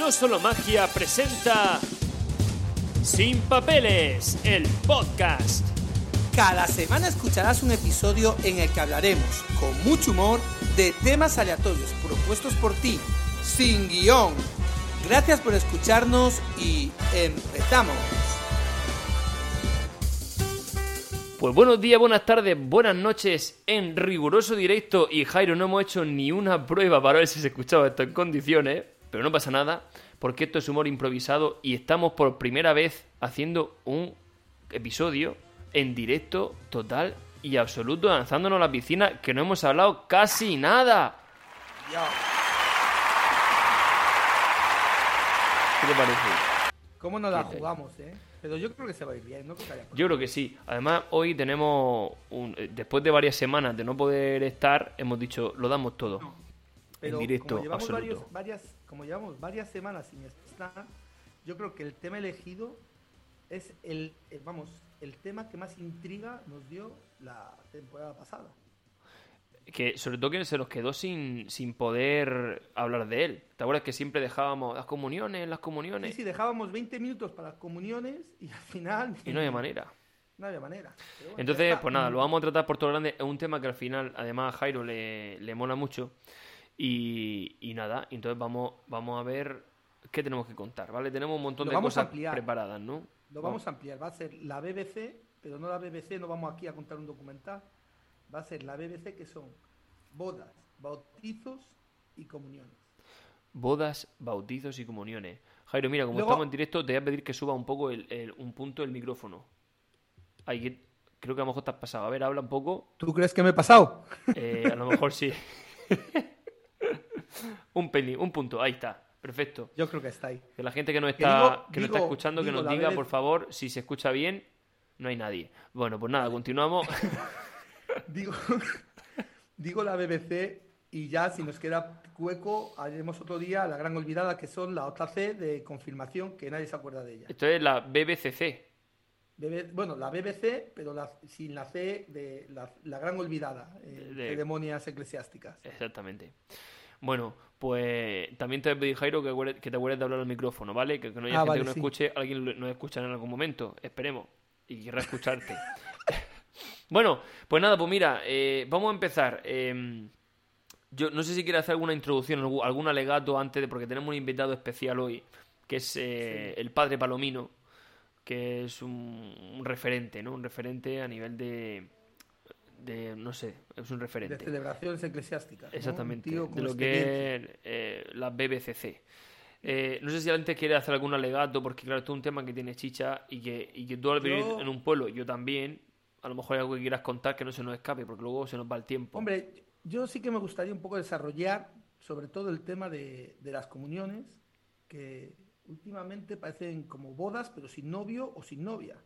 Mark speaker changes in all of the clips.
Speaker 1: No Solo Magia presenta Sin Papeles, el podcast.
Speaker 2: Cada semana escucharás un episodio en el que hablaremos, con mucho humor, de temas aleatorios propuestos por ti, sin guion. Gracias por escucharnos y empezamos.
Speaker 1: Pues buenos días, buenas tardes, buenas noches en riguroso directo y Jairo no hemos hecho ni una prueba para ver si se escuchaba esto en condiciones. Pero no pasa nada, porque esto es humor improvisado y estamos por primera vez haciendo un episodio en directo total y absoluto, lanzándonos a la piscina, que no hemos hablado casi nada. ¿Qué te parece?
Speaker 2: ¿Cómo nos la jugamos, eh? Pero yo creo que se va a ir bien, ¿no?
Speaker 1: yo creo que sí. Además, hoy tenemos, un, eh, después de varias semanas de no poder estar, hemos dicho, lo damos todo. en directo,
Speaker 2: como llevamos
Speaker 1: absoluto.
Speaker 2: varias como llevamos varias semanas sin estar, yo creo que el tema elegido es el, eh, vamos, el tema que más intriga nos dio la temporada pasada.
Speaker 1: Que sobre todo que se nos quedó sin, sin poder hablar de él. ¿Te acuerdas que siempre dejábamos las comuniones, las comuniones?
Speaker 2: Sí, sí, dejábamos 20 minutos para las comuniones y al final...
Speaker 1: Y no había manera.
Speaker 2: No había manera.
Speaker 1: Entonces, pues nada, lo vamos a tratar por todo grande. Es un tema que al final, además, a Jairo le, le mola mucho. Y, nada, entonces vamos, vamos a ver qué tenemos que contar, ¿vale? Tenemos un montón de cosas preparadas, ¿no?
Speaker 2: Lo vamos a ampliar, va a ser la BBC, pero no la BBC, no vamos aquí a contar un documental, va a ser la BBC que son bodas, bautizos y comuniones.
Speaker 1: Bodas, bautizos y comuniones. Jairo, mira, como estamos en directo, te voy a pedir que suba un poco el, un punto el micrófono. Ahí, creo que a lo mejor te has pasado. A ver, habla un poco.
Speaker 2: ¿Tú crees que me he pasado?
Speaker 1: Eh, a lo mejor sí. un pelín, un punto, ahí está. Perfecto.
Speaker 2: Yo creo que está ahí.
Speaker 1: Que la gente que no está, que no está escuchando, que nos diga, por favor, si se escucha bien, no hay nadie. Bueno, pues nada, continuamos.
Speaker 2: digo, digo la BBC y ya si nos queda hueco, haremos otro día la gran olvidada que son la otra C de confirmación que nadie se acuerda de ella.
Speaker 1: Esto es la BBCC.
Speaker 2: bueno, la BBC, pero sin la C de la, gran olvidada, eh, de... ceremonias eclesiásticas.
Speaker 1: Exactamente. Bueno, pues también te pedir, Jairo, que, que te acuerdes de hablar al micrófono, ¿vale? Que, no haya ah, gente que no escuche, alguien nos escucha en algún momento, esperemos, y querrá escucharte. bueno, pues nada, pues mira, eh, vamos a empezar. Em, yo no sé si quieres hacer alguna introducción, algún alegato antes de, porque tenemos un invitado especial hoy, que es eh, el padre Palomino, que es un referente, ¿no? Un referente a nivel de de, no sé, es un referente.
Speaker 2: De celebraciones eclesiásticas.
Speaker 1: Exactamente, de lo que es eh, la BBCC. Eh, no sé si antes quiere hacer algún alegato, porque claro, esto es un tema que tiene chicha y que, y que tú al vivir en un pueblo, yo también, a lo mejor hay algo que quieras contar que no se nos escape, porque luego se nos va el tiempo.
Speaker 2: Hombre, yo sí que me gustaría un poco desarrollar sobre todo el tema de, de las comuniones, que últimamente parecen como bodas, pero sin novio o sin novia.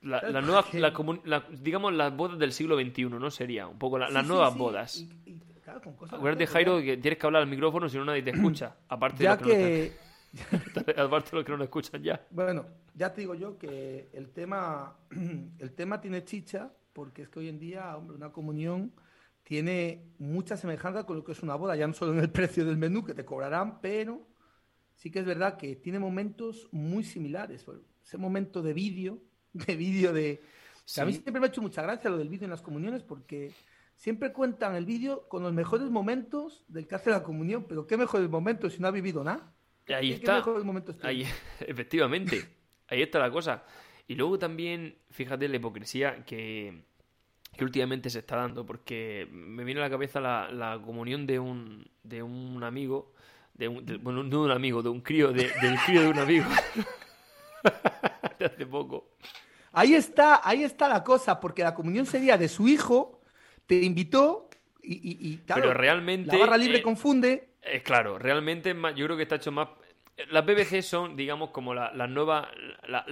Speaker 1: La, nueva, la, digamos, las bodas del siglo XXI, ¿no? Sería un poco las nuevas bodas. Acuérdate, Jairo, que tienes que hablar al micrófono, si no nadie te escucha. Aparte
Speaker 2: ya
Speaker 1: de
Speaker 2: que...
Speaker 1: aparte de los que no nos escuchan ya.
Speaker 2: Bueno, ya te digo yo que el tema, el tema tiene chicha, porque es que hoy en día, hombre, una comunión tiene mucha semejanza con lo que es una boda, ya no solo en el precio del menú que te cobrarán, pero sí que es verdad que tiene momentos muy similares. Ese momento de vídeo de vídeo de... A mí siempre me ha hecho mucha gracia lo del vídeo en las comuniones porque siempre cuentan el vídeo con los mejores momentos del que hace la comunión, pero ¿qué mejores momentos si no ha vivido nada?
Speaker 1: Ahí está. Ahí, efectivamente, ahí está la cosa. Y luego también, fíjate la hipocresía que, que últimamente se está dando, porque me viene a la cabeza la, la comunión de un, de un amigo, de un, bueno, no de un amigo, de un crío, de, del crío de un amigo. de hace poco.
Speaker 2: Ahí está, ahí está la cosa, porque la comunión sería de su hijo, te invitó y, y,
Speaker 1: Pero realmente.
Speaker 2: La barra libre eh, confunde.
Speaker 1: Es claro, realmente yo creo que está hecho más... Las BBC son, digamos, como la, la nueva... La,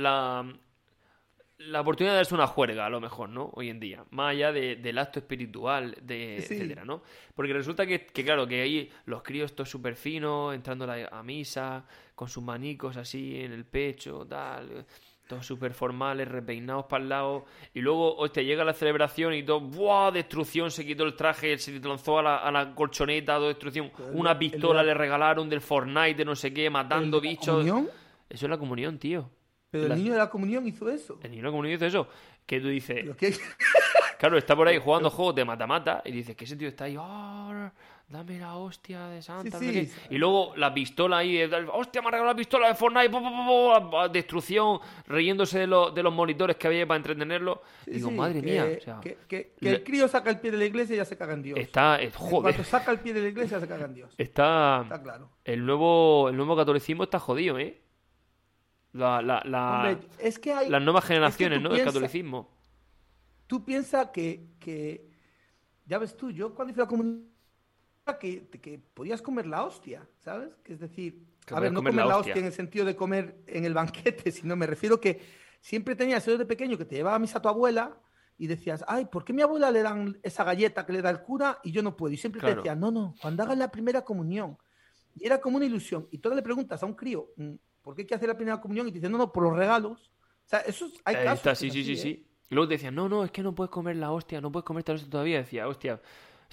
Speaker 1: la, oportunidad de darse una juerga, a lo mejor, ¿no? Hoy en día. Más allá del acto espiritual, de, etcétera, ¿no? Porque resulta que, que, claro, que ahí los críos estos súper finos, entrando a, a misa, con sus manicos así en el pecho, tal todos súper formales, repeinados para el lado. Y luego, te llega la celebración y todo, ¡buah! Destrucción, se quitó el traje, se lanzó a la, a la colchoneta, todo destrucción. Una pistola le regalaron del Fortnite, de no sé qué, matando bichos. Comunión? Eso es la comunión, tío.
Speaker 2: Pero el niño de la comunión hizo eso.
Speaker 1: El niño de la comunión hizo eso. Que tú dices. claro, está por ahí jugando juegos de mata-mata y dices, ¿qué sentido está ahí? ¡Oh! Dame la hostia de Santa. Y luego la pistola ahí, hostia, me ha regalado la pistola de Fortnite, destrucción, riéndose de, de, los monitores que había para entretenerlo. digo, madre mía.
Speaker 2: que, el crío saca el pie de la iglesia y ya se caga en Dios.
Speaker 1: Está, eh, joder.
Speaker 2: Cuando saca el pie de la iglesia se caga en Dios.
Speaker 1: Está, está claro. El nuevo, el nuevo catolicismo está jodido, ¿eh? La, la, la,
Speaker 2: es que hay,
Speaker 1: las nuevas generaciones, ¿no? del catolicismo.
Speaker 2: Tú piensas que, que, ya ves tú, yo cuando hice la comunidad que, que podías comer la hostia, ¿sabes? Que es decir, a ver, no comer, la, hostia. en el sentido de comer en el banquete, sino me refiero que siempre tenías eso de pequeño que te llevaba a misa tu abuela y decías, ay, ¿por qué a mi abuela le dan esa galleta que le da el cura y yo no puedo? Y siempre te decía, no, no, cuando hagas la primera comunión. Y era como una ilusión. Y tú le preguntas a un crío, mm, ¿por qué hay que hacer la primera comunión? Y te dicen, no, no, por los regalos. O sea, eso hay casos.
Speaker 1: Está, sí, sí, sí, sí. ¿eh? Y luego te decían, no, no, es que no puedes comer la hostia, no puedes comer tal todavía. Decía, hostia,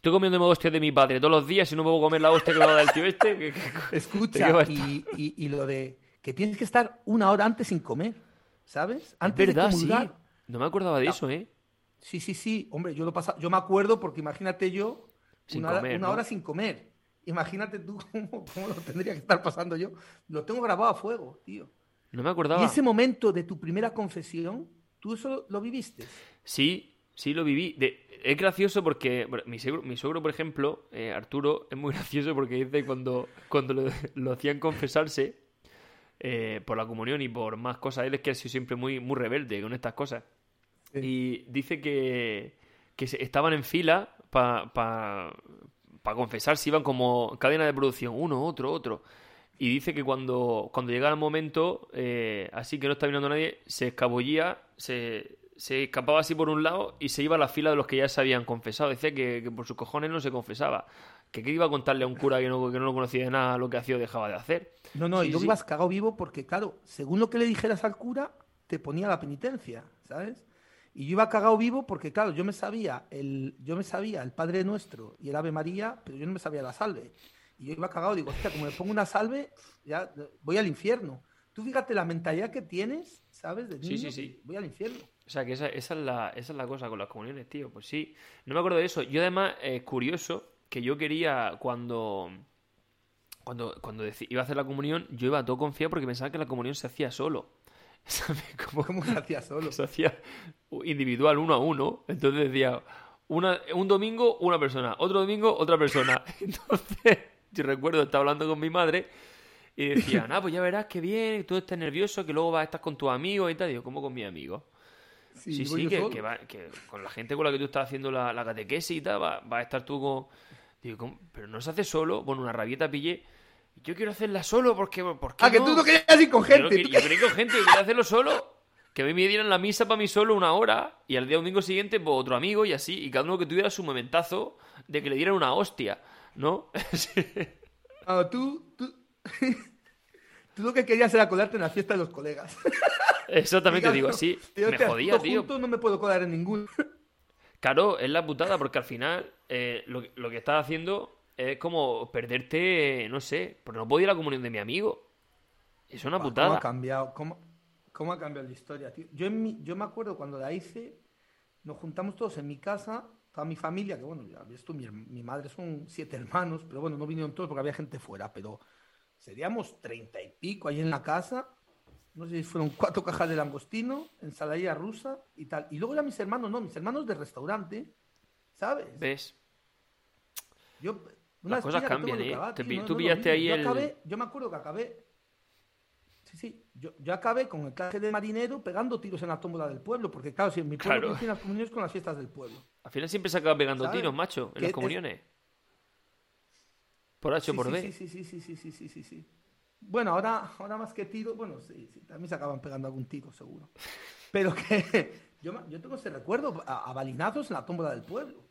Speaker 1: Estoy comiendo hostia de mi padre todos los días y no puedo comer la hostia que me va a dar el tío este.
Speaker 2: Escucha, y, y, lo de que tienes que estar una hora antes sin comer, ¿sabes? Antes
Speaker 1: verdad, sí. No me acordaba de eso, ¿eh?
Speaker 2: Sí, sí, sí. Hombre, yo lo pasa, yo me acuerdo porque imagínate yo una, hora, una hora sin comer. Imagínate tú cómo, cómo, lo tendría que estar pasando yo. Lo tengo grabado a fuego, tío.
Speaker 1: No me acordaba.
Speaker 2: Y ese momento de tu primera confesión, ¿tú eso lo viviste?
Speaker 1: Sí, sí lo viví. De, es gracioso porque mi, suegro, por ejemplo, eh, Arturo, es muy gracioso porque dice cuando, cuando lo, hacían confesarse eh, por la comunión y por más cosas, él es que ha sido siempre muy, muy rebelde con estas cosas. Y dice que, que estaban en fila para pa, pa confesarse, iban como cadena de producción, uno, otro, otro. Y dice que cuando, cuando llega el momento, eh, así que no está mirando nadie, se escabullía, se, se escapaba así por un lado y se iba a la fila de los que ya se habían confesado. Decía que, por sus cojones no se confesaba. Que qué iba a contarle a un cura que no, que no lo conocía de nada lo que hacía o dejaba de hacer.
Speaker 2: No, no, y tú ibas cagado vivo porque, claro, según lo que le dijeras al cura, te ponía la penitencia, ¿sabes? Y yo iba cagado vivo porque, claro, yo me sabía el, yo me sabía el Padre Nuestro y el Ave María, pero yo no me sabía la salve. Y yo iba cagado, digo, hostia, como me pongo una salve, ya voy al infierno. Tú fíjate la mentalidad que tienes, ¿sabes? De sí, sí, sí. Voy al infierno.
Speaker 1: O sea, que esa, esa, es la, esa es la cosa con las comuniones, tío. Pues sí, no me acuerdo de eso. Yo además, es curioso que yo quería cuando... Cuando, cuando iba a hacer la comunión, yo iba todo confiado porque pensaba que la comunión se hacía solo.
Speaker 2: ¿Cómo, se hacía solo?
Speaker 1: Se hacía individual, uno a uno. Entonces decía, una, un domingo una persona, otro domingo otra persona. Entonces, yo recuerdo, estaba hablando con mi madre y decía, ah, pues ya verás que bien, tú estás nervioso, que luego vas a estar con tus amigos y tal. Digo, ¿cómo con mis amigos? Sí, sí, que, que, con la gente con la que tú estás haciendo la, catequesis y tal, va, a estar tú con... Digo, pero no se hace solo, bueno, una rabieta pillé. Yo quiero hacerla solo porque... ¿por
Speaker 2: ah, que tú no querías ir con gente.
Speaker 1: Yo, quería con gente, yo quería hacerlo solo. Que a mí me dieran la misa para mí solo una hora y al día domingo siguiente pues, otro amigo y así. Y cada uno que tuviera su momentazo de que le dieran una hostia, ¿no?
Speaker 2: ah, tú, tú... tú lo que querías era colarte en la fiesta de los colegas.
Speaker 1: Eso también te digo, así me jodía, tío.
Speaker 2: no me puedo colar en ningún.
Speaker 1: Claro, es la putada, porque al final eh, lo, que estás haciendo es como perderte, no sé, pero no puedo ir a la comunión de mi amigo. Es una putada.
Speaker 2: ¿Cómo ha cambiado? ¿Cómo, ha cambiado la historia, tío? Yo, en mi, yo me acuerdo cuando la hice, nos juntamos todos en mi casa, toda mi familia, que bueno, ya ves tú, mi, mi madre son siete hermanos, pero bueno, no vinieron todos porque había gente fuera, pero seríamos treinta y pico ahí en la casa no sé si fueron cuatro cajas de langostino, ensaladilla rusa y tal. Y luego ya mis hermanos, no, mis hermanos de restaurante, ¿sabes?
Speaker 1: ¿Ves?
Speaker 2: Yo,
Speaker 1: Las cosas cambian, ¿eh? tú pillaste ahí
Speaker 2: yo
Speaker 1: el...
Speaker 2: Acabé, yo me acuerdo que acabé... Sí, sí, yo, yo acabé con el traje de marinero pegando tiros en la tómbola del pueblo, porque claro, si en mi pueblo claro. las comuniones con las fiestas del pueblo.
Speaker 1: Al final siempre se acaba pegando tiros, macho, en las comuniones. Por H o
Speaker 2: por sí, Sí, sí, sí, sí, sí, sí, sí, sí. Bueno, ahora, ahora más que tiro, bueno, sí, sí, también se acaban pegando algún tiro, seguro. Pero que yo, yo tengo ese recuerdo a, balinazos en la tumba del pueblo,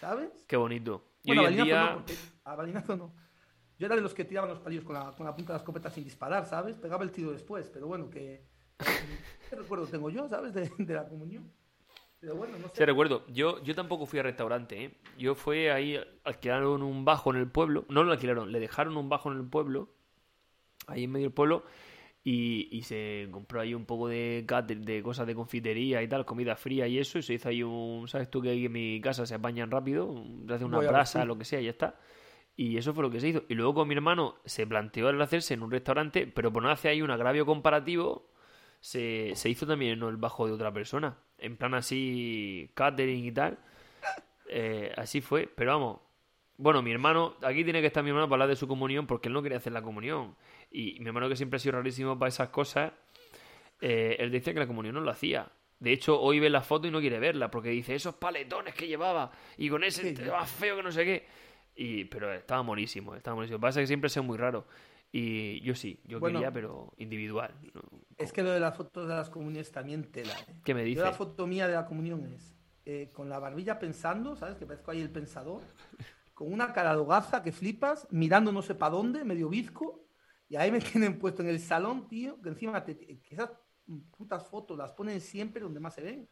Speaker 2: ¿sabes?
Speaker 1: Qué bonito.
Speaker 2: Bueno, y a, no, porque, a balinazo no. Yo era de los que tiraban los palillos con la, con la punta de la escopeta sin disparar, ¿sabes? Pegaba el tiro después, pero bueno, que... ¿Qué recuerdo tengo yo, ¿sabes? De la comunión. Pero bueno, no sé.
Speaker 1: Sí, recuerdo. Yo, yo tampoco fui al restaurante, ¿eh? Yo fui ahí, alquilaron un bajo en el pueblo. No lo alquilaron, le dejaron un bajo en el pueblo, ahí en medio del pueblo, y, y se compró ahí un poco de, de cosas de confitería y tal, comida fría y eso, y se hizo ahí un... ¿Sabes tú que ahí en mi casa se apañan rápido? Se hace una brasa, lo que sea, y ya está. Y eso fue lo que se hizo. Y luego con mi hermano se planteó el hacerse en un restaurante, pero por no hacer ahí un agravio comparativo, se, se hizo también en el bajo de otra persona en plan así, catering y tal. Eh, así fue, pero vamos. Bueno, mi hermano, aquí tiene que estar mi hermano para hablar de su comunión porque él no quería hacer la comunión. Y mi hermano, que siempre ha sido rarísimo para esas cosas, eh, él dice que la comunión no lo hacía. De hecho, hoy ve la foto y no quiere verla porque dice esos paletones que llevaba y con ese más feo que no sé qué. Y, pero estaba morísimo, estaba morísimo. Pasa que siempre es muy raro. Y yo sí, yo quería, pero individual.
Speaker 2: Es que lo de las fotos de las comuniones también tela. ¿eh?
Speaker 1: ¿Qué me dice?
Speaker 2: la foto mía de la comunión es eh, con la barbilla pensando, ¿sabes? Que parezco ahí el pensador. Con una cara de que flipas, mirando no sé para dónde, medio bizco. Y ahí me tienen puesto en el salón, tío, que encima que esas putas fotos las ponen siempre donde más se ven.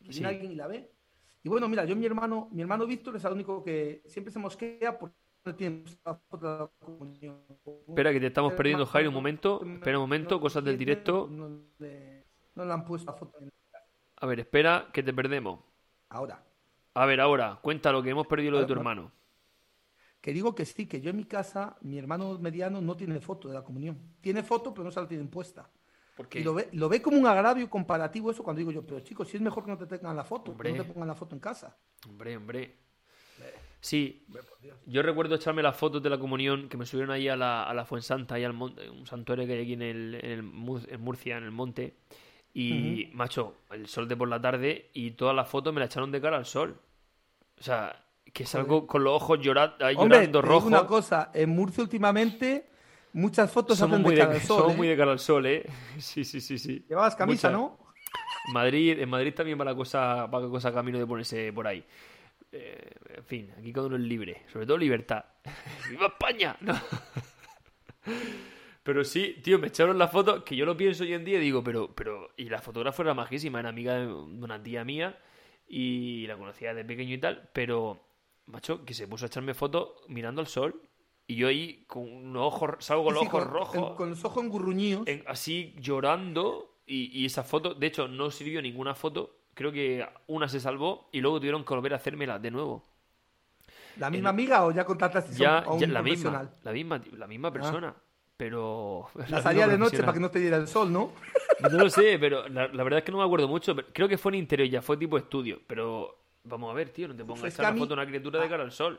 Speaker 2: Que viene alguien y la ve. Y bueno, mira, yo mi hermano, mi hermano Víctor es el único que siempre se mosquea porque
Speaker 1: Espera, que te estamos perdiendo, Jairo, un momento. Espera un momento, cosas del directo.
Speaker 2: No le, han puesto foto.
Speaker 1: A ver, espera, que te perdemos.
Speaker 2: Ahora.
Speaker 1: A ver, ahora, cuéntalo, que hemos perdido lo de tu hermano.
Speaker 2: Que digo que sí, que yo en mi casa, mi hermano mediano no tiene foto de la comunión. Tiene foto, pero no se la tienen puesta. ¿Por Y lo ve, lo ve como un agravio comparativo eso cuando digo yo, pero chicos, si es mejor que no te tengan la foto, que no te pongan la foto en casa.
Speaker 1: Hombre, hombre. Sí, yo recuerdo echarme las fotos de la comunión que me subieron ahí a la, a la Fuensanta, ahí al monte, un santuario que hay aquí en, el, en, Murcia, en el monte. Y, macho, el sol de por la tarde y todas las fotos me las echaron de cara al sol. O sea, que salgo con los ojos llorando, llorando rojos.
Speaker 2: una cosa, en Murcia últimamente muchas fotos somos muy de, cara al sol. Somos
Speaker 1: muy de cara al sol, ¿eh? Sí, sí, sí, sí.
Speaker 2: Llevabas camisa, ¿no?
Speaker 1: Madrid, en Madrid también va la cosa, va la cosa camino de ponerse por ahí. Eh, en fin, aquí cada uno es libre. Sobre todo libertad. ¡Viva España! Pero sí, tío, me echaron la foto, que yo lo pienso hoy en día y digo, pero, pero, y la fotógrafa era majísima, era amiga de una tía mía y la conocía de pequeño y tal, pero, macho, que se puso a echarme fotos mirando al sol y yo ahí con unos ojos, salgo con los ojos rojos.
Speaker 2: con los ojos engurruñidos.
Speaker 1: así llorando y, y esa foto, de hecho, no sirvió ninguna foto creo que una se salvó y luego tuvieron que volver a hacérmela de nuevo.
Speaker 2: ¿La misma amiga o ya contrataste
Speaker 1: ya, a un la misma, la misma, la misma ah. persona. Pero.
Speaker 2: La, salía de noche para que no te diera el sol, ¿no?
Speaker 1: No lo sé, pero la, verdad es que no me acuerdo mucho. creo que fue en interior ya, fue tipo estudio. Pero vamos a ver, tío, no te pongas a echar la foto de una criatura de cara al sol.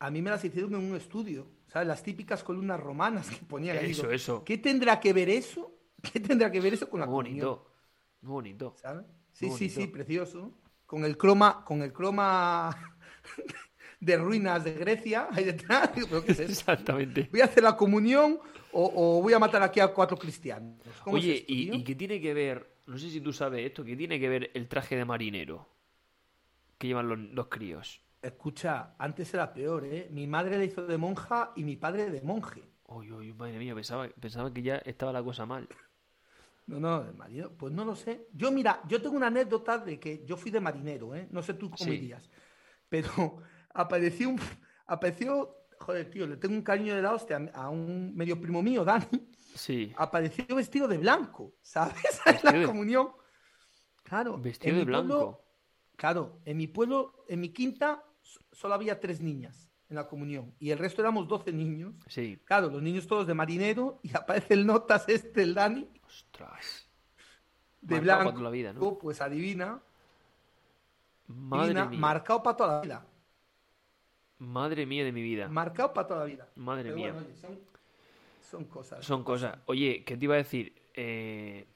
Speaker 2: A mí me las hicieron en un estudio. ¿Sabes? Las típicas columnas romanas que ponían ahí.
Speaker 1: Eso, eso.
Speaker 2: ¿Qué tendrá que ver eso? ¿Qué tendrá que ver eso con la
Speaker 1: Muy bonito. Muy bonito.
Speaker 2: ¿Sabes? Sí, sí, sí, precioso. Con el croma, con el croma de ruinas de Grecia ahí detrás.
Speaker 1: Exactamente.
Speaker 2: ¿Voy a hacer la comunión o, voy a matar aquí a cuatro cristianos?
Speaker 1: Oye, y, qué tiene que ver? No sé si tú sabes esto, ¿qué tiene que ver el traje de marinero que llevan los, críos?
Speaker 2: Escucha, antes era peor, ¿eh? Mi madre le hizo de monja y mi padre de monje.
Speaker 1: Uy, uy, madre mía, pensaba, pensaba que ya estaba la cosa mal.
Speaker 2: No, no, de marinero, pues no lo sé. Yo, mira, yo tengo una anécdota de que yo fui de marinero, ¿eh? No sé tú cómo irías. Pero apareció un. Apareció. Joder, tío, le tengo un cariño de la hostia a un medio primo mío, Dani.
Speaker 1: Sí.
Speaker 2: Apareció vestido de blanco, ¿sabes? en la comunión. Claro.
Speaker 1: Vestido de blanco.
Speaker 2: claro, en mi pueblo, en mi quinta, solo había tres niñas en la comunión y el resto éramos doce niños.
Speaker 1: Sí.
Speaker 2: Claro, los niños todos de marinero y aparece el notas este, el Dani,
Speaker 1: Ostras.
Speaker 2: De blanco. la vida, ¿no? Pues adivina.
Speaker 1: Madre mía.
Speaker 2: Marcado para toda la vida.
Speaker 1: Madre mía de mi vida.
Speaker 2: Marcado para toda la vida.
Speaker 1: Madre mía.
Speaker 2: son, cosas.
Speaker 1: Son cosas. Oye, ¿qué te iba a decir? Eh,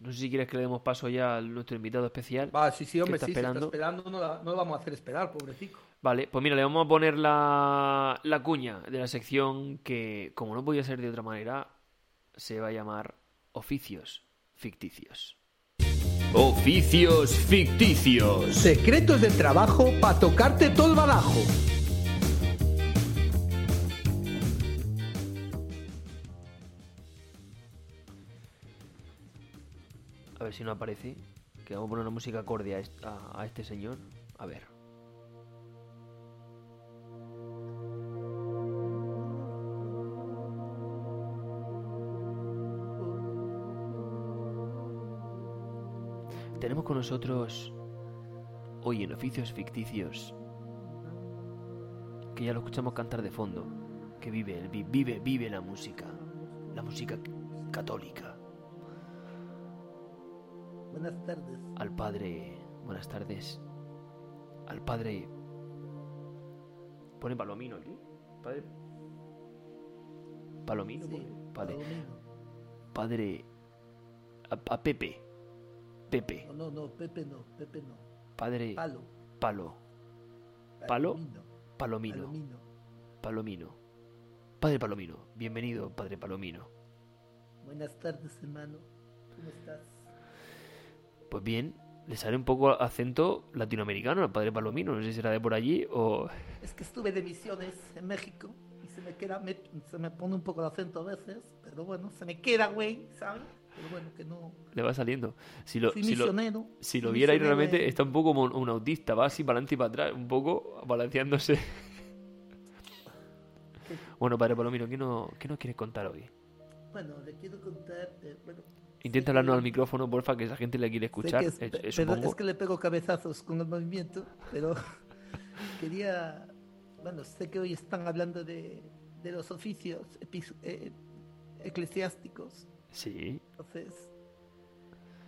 Speaker 1: No sé si quieres que le demos paso ya a nuestro invitado especial.
Speaker 2: Va, sí, sí, hombre, sí, esperando. está esperando, no, no, lo vamos a hacer esperar, pobrecito.
Speaker 1: Vale, pues mira, le vamos a poner la, la cuña de la sección que, como no podía ser de otra manera, se va a llamar Oficios Ficticios.
Speaker 3: Oficios Ficticios.
Speaker 2: Secretos del trabajo para tocarte todo el balajo.
Speaker 1: A ver si no aparece. Que vamos a poner una música acorde a, a este señor. A ver. Tenemos con nosotros hoy en Oficios Ficticios, que ya lo escuchamos cantar de fondo, que vive, vive, vive la música, la música católica.
Speaker 2: Buenas tardes.
Speaker 1: Al padre. Buenas tardes. Al padre. Pone Palomino aquí. Padre. Palomino, Padre. Padre. A, Pepe. Pepe.
Speaker 2: No, no, no, Pepe no, Pepe no.
Speaker 1: Padre.
Speaker 2: Palo.
Speaker 1: Palo. Palo. Palomino. Palomino. Palomino. Padre Palomino. Bienvenido, Padre Palomino.
Speaker 2: Buenas tardes, hermano. ¿Cómo estás?
Speaker 1: Pues bien, le sale un poco acento latinoamericano al padre Palomino. No sé si será de por allí o.
Speaker 2: Es que estuve de misiones en México y se me queda, se me pone un poco el acento a veces, pero bueno, se me queda, güey, ¿sabes? Pero bueno, que no.
Speaker 1: Le va saliendo. Si lo, si lo, si lo viera ahí realmente, está un poco como un, autista, va así para adelante y para atrás, un poco balanceándose. bueno, padre Palomino, ¿qué, no, ¿qué nos quieres contar hoy?
Speaker 2: Bueno, le quiero contar. Eh, bueno,
Speaker 1: Intenta hablarnos al micrófono, porfa, que esa gente le quiere escuchar.
Speaker 2: Es, eh, es, que le pego cabezazos con el movimiento, pero quería. Bueno, sé que hoy están hablando de, de los oficios eh, eclesiásticos.
Speaker 1: Sí.
Speaker 2: Entonces,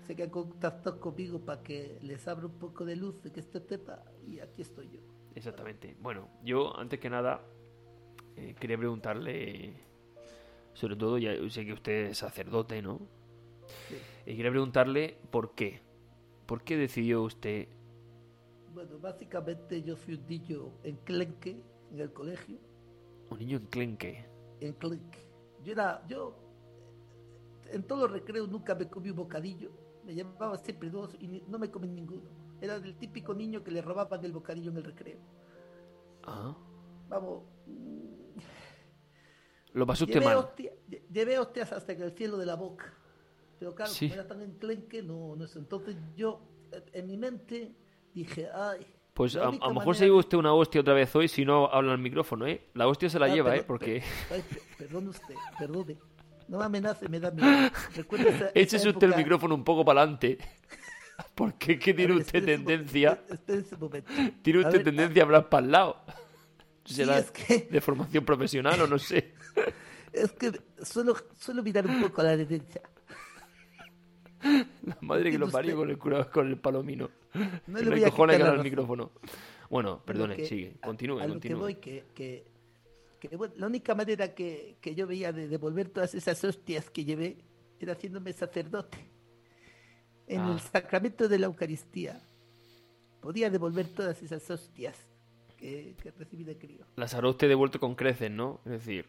Speaker 2: sé que han contactado conmigo para que les abra un poco de luz de que este tema y aquí estoy yo.
Speaker 1: Exactamente. Bueno, yo antes que nada eh, quería preguntarle, sobre todo, ya sé que usted es sacerdote, ¿no? Y quería preguntarle por qué. ¿Por qué decidió usted?
Speaker 2: Bueno, básicamente yo fui un niño enclenque en el colegio.
Speaker 1: ¿Un niño enclenque?
Speaker 2: Enclenque. Yo era, yo, en todos los recreos nunca me comí un bocadillo. Me llevaba siempre dos y no me comí ninguno. Era el típico niño que le robaban el bocadillo en el recreo.
Speaker 1: Ah.
Speaker 2: Vamos.
Speaker 1: Lo pasó usted mal.
Speaker 2: llevé hostias hasta en el cielo de la boca. Pero claro, como era tan enclenque, no, no sé. Entonces yo, en mi mente, dije, ay.
Speaker 1: Pues a, lo mejor se lleva usted una hostia otra vez hoy si no habla al micrófono, ¿eh? La hostia se la ah, lleva, ¿eh? Porque.
Speaker 2: perdone usted, perdone. No me amenace, me da miedo.
Speaker 1: Échese usted el micrófono un poco para adelante. Porque ¿qué tiene usted tendencia? Tiene usted tendencia a hablar para el lado. ¿Será de formación profesional o no sé?
Speaker 2: Es que suelo, suelo mirar un poco a la derecha.
Speaker 1: La madre que lo parió con el, con el palomino. No le voy a quitar el micrófono. Bueno, perdone, sigue. Continúe,
Speaker 2: a,
Speaker 1: continúe.
Speaker 2: que voy, que, que, bueno, la única manera que, que, yo veía de devolver todas esas hostias que llevé era haciéndome sacerdote. En el ah. sacramento de la Eucaristía podía devolver todas esas hostias que, que recibí de crío.
Speaker 1: Las habrá usted devuelto con creces, ¿no? Es decir,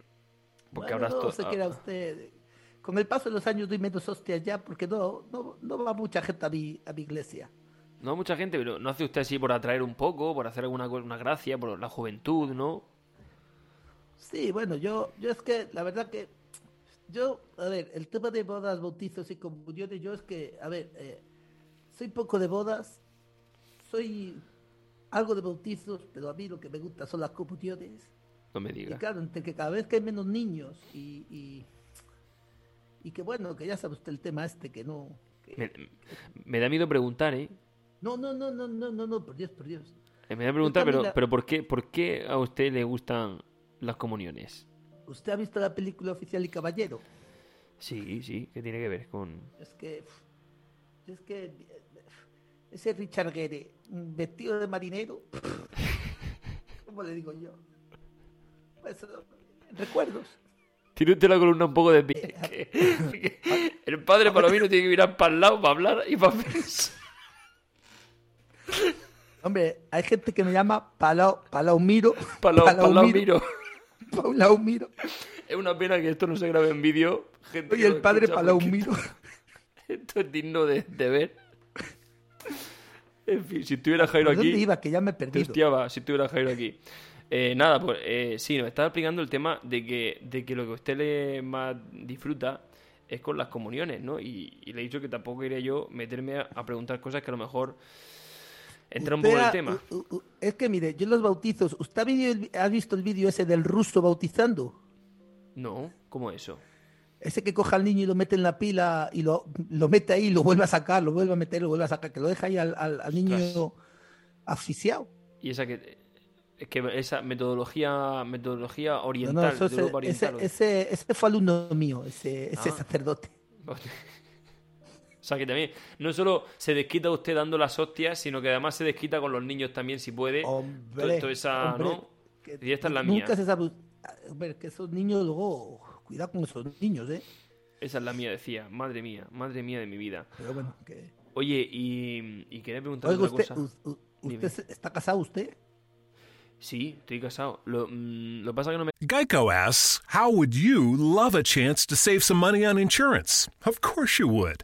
Speaker 1: porque
Speaker 2: bueno, no, se queda usted con el paso de los años doy menos hostias ya porque no, no, no va mucha gente a mi, a mi iglesia.
Speaker 1: No mucha gente, pero ¿no hace usted así por atraer un poco, por hacer alguna una gracia, por la juventud, no?
Speaker 2: Sí, bueno, yo, yo es que la verdad que yo, a ver, el tema de bodas, bautizos y comuniones, yo es que, a ver, eh, soy poco de bodas, soy algo de bautizos, pero a mí lo que me gusta son las comuniones.
Speaker 1: No me diga.
Speaker 2: Y claro, entre que cada vez que hay menos niños y y que bueno, que ya sabe usted el tema este, que no...
Speaker 1: me, da miedo preguntar, ¿eh?
Speaker 2: No, no, no, no, no, no, no, por Dios, por Dios.
Speaker 1: Eh, me da preguntar, pero, pero ¿por, qué, ¿por qué a usted le gustan las comuniones?
Speaker 2: ¿Usted ha visto la película Oficial y Caballero?
Speaker 1: Sí, sí, ¿qué tiene que ver con...?
Speaker 2: Es que... Es que... Ese Richard Gere, vestido de marinero... ¿Cómo le digo yo? Pues, recuerdos.
Speaker 1: Tiene usted la columna un poco de pie. el padre Palomino tiene que mirar para el lado para hablar y para pensar.
Speaker 2: Hombre, hay gente que me llama Palau, Palaumiro.
Speaker 1: Palau, Palaumiro.
Speaker 2: Palaumiro.
Speaker 1: Es una pena que esto no se grabe en vídeo.
Speaker 2: Oye, el padre Palaumiro.
Speaker 1: Esto es digno de, ver. En fin, si estuviera Jairo aquí.
Speaker 2: ¿Dónde iba? Que ya me he perdido.
Speaker 1: si estuviera Jairo aquí. Eh, nada, pues eh, sí, nos estaba explicando el tema de que, de que lo que usted le más disfruta es con las comuniones, ¿no? Y, le he dicho que tampoco quería yo meterme a, preguntar cosas que a lo mejor entran un poco en el tema.
Speaker 2: es que mire, yo los bautizos, ¿usted ha, visto el vídeo ese del ruso bautizando?
Speaker 1: No, ¿cómo eso?
Speaker 2: Ese que coja al niño y lo mete en la pila y lo, lo mete ahí, lo vuelve a sacar, lo vuelve a meter, lo vuelve a sacar, que lo deja ahí al, al, niño asfixiado.
Speaker 1: Y esa que es que esa metodología metodología oriental,
Speaker 2: ese, ese, fue alumno mío, ese, ese ah. sacerdote.
Speaker 1: O sea que también no solo se desquita usted dando las hostias, sino que además se desquita con los niños también si puede.
Speaker 2: Hombre,
Speaker 1: esa, ¿no? Y esta es la
Speaker 2: nunca Se sabe, hombre, que esos niños luego, cuidado con esos niños, ¿eh?
Speaker 1: Esa es la mía, decía. Madre mía, madre mía de mi vida.
Speaker 2: Pero bueno, que...
Speaker 1: Oye, y, y quería preguntar Oiga,
Speaker 2: usted, ¿Usted está casado usted?
Speaker 1: Sí, estoy casado. Lo, mm, lo pasa que no me...
Speaker 4: Geico asks, how would you love a chance to save some money on insurance? Of course you would.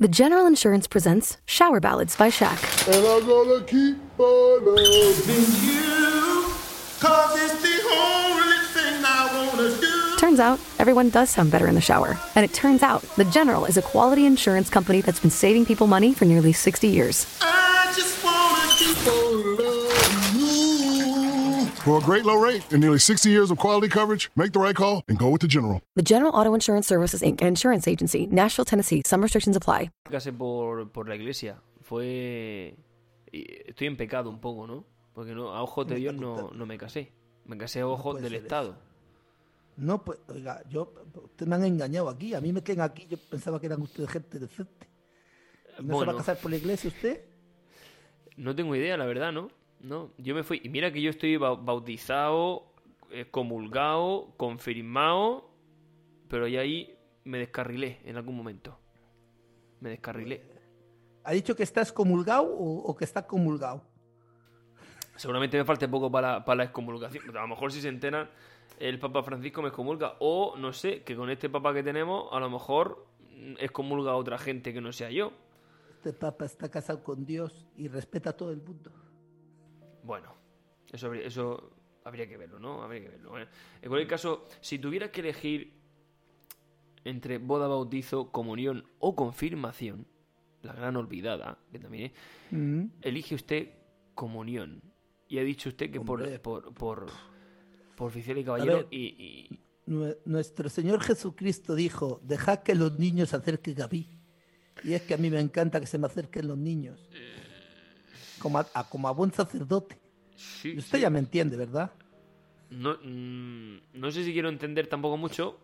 Speaker 5: The General Insurance presents Shower Ballads by Shaq.
Speaker 6: And I'm gonna keep on loving you, cause it's the only
Speaker 5: Turns out, everyone does sound better in the shower. And it turns out, The General is a quality insurance company that's been saving people money for nearly 60 years.
Speaker 6: For a great low rate and nearly 60 years of quality coverage, make the right call and go with the General.
Speaker 5: The General Auto Insurance Services Inc. Insurance Agency, Nashville, Tennessee. Some restrictions apply.
Speaker 1: Casé por, por la iglesia. Fue... Estoy en pecado un poco, ¿no? Porque no, a ojos de Dios no, no me casé. Me casé a ojos del Estado.
Speaker 2: No, pues, oiga, yo, ustedes me han engañado aquí. A mí me quedan aquí. Yo pensaba que eran ustedes gente decente. ¿No se va a casar por la iglesia usted?
Speaker 1: No tengo idea, la verdad, ¿no? No, yo me fui. Y mira que yo estoy bautizado, eh, comulgado, confirmado, pero ya ahí me descarrilé en algún momento. Me descarrilé.
Speaker 2: ¿Ha dicho que estás comulgado o, que está comulgado?
Speaker 1: Seguramente me falte poco para, para la excomulgación. A lo mejor si se enteran el Papa Francisco me excomulga. O, no sé, que con este Papa que tenemos, a lo mejor excomulga a otra gente que no sea yo.
Speaker 2: Este Papa está casado con Dios y respeta a todo el mundo.
Speaker 1: Bueno, eso, eso habría que verlo, ¿no? Habría que verlo. en cualquier caso, si tuvieras que elegir entre boda, bautizo, comunión o confirmación, la gran olvidada, que también es, mm. elige usted comunión. Y ha dicho usted que por, por por oficial y caballero. y,
Speaker 2: Nuestro Señor Jesucristo dijo, dejad que los niños se acerquen a mí. Y es que a mí me encanta que se me acerquen los niños. Como a, como a buen sacerdote. y usted ya me entiende, ¿verdad?
Speaker 1: No, mm, no sé si quiero entender tampoco mucho.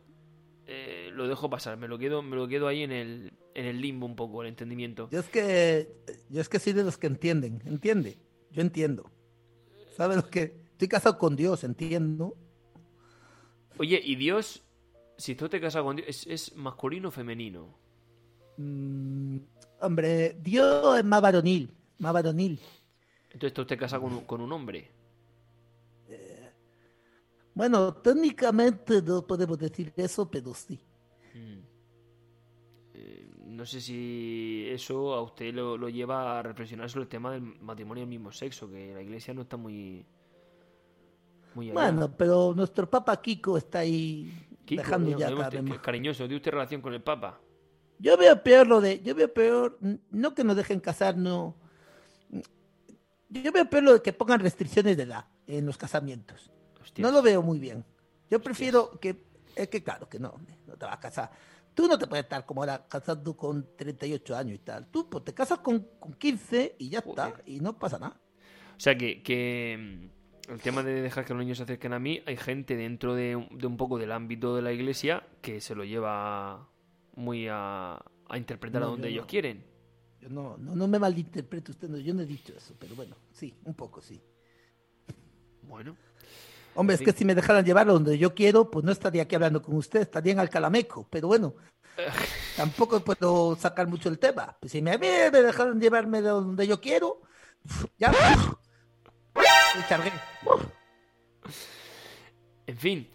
Speaker 1: Eh, lo dejo pasar, me lo quedo, me lo quedo ahí en el, en el limbo un poco, el entendimiento.
Speaker 2: Yo es que yo es que soy de los que entienden, ¿entiende? Yo entiendo. ¿Sabe lo que Estoy casado con Dios, entiendo.
Speaker 1: Oye, ¿y Dios, si tú te casas con Dios, es, masculino o femenino?
Speaker 2: Mm, hombre, Dios es más varonil, más varonil.
Speaker 1: Entonces tú te casas con, con un hombre.
Speaker 2: Eh, bueno, técnicamente no podemos decir eso, pero sí. Mm.
Speaker 1: Eh, no sé si eso a usted lo, lo, lleva a reflexionar sobre el tema del matrimonio del mismo sexo, que la iglesia no está muy
Speaker 2: bueno, pero nuestro Papa Kiko está ahí dejando ya
Speaker 1: cariñoso, ¿dio usted relación con el Papa?
Speaker 2: Yo veo peor lo de, yo veo peor, no que nos dejen casar, no. Yo veo peor lo de que pongan restricciones de edad en los casamientos. No lo veo muy bien. Yo prefiero que, es que claro que no, no te vas a casar. tú no te puedes estar como ahora casando con 38 años y tal. Tú pues te casas con, con 15 y ya está, y no pasa nada.
Speaker 1: O sea que, que mm, el tema de dejar que los niños se acerquen a mí, hay gente dentro de, un poco del ámbito de la iglesia que se lo lleva muy a, interpretar a donde ellos quieren.
Speaker 2: Yo no, no, no me malinterpreto usted, yo no he dicho eso, pero bueno, sí, un poco sí.
Speaker 1: Bueno.
Speaker 2: Hombre, es que si me dejaran llevarlo donde yo quiero, pues no estaría aquí hablando con usted, estaría en Alcalameco. Pero bueno, tampoco puedo sacar mucho el tema. Pues si me, me dejaran llevarme de donde yo quiero, ya me cargué.
Speaker 1: En fin.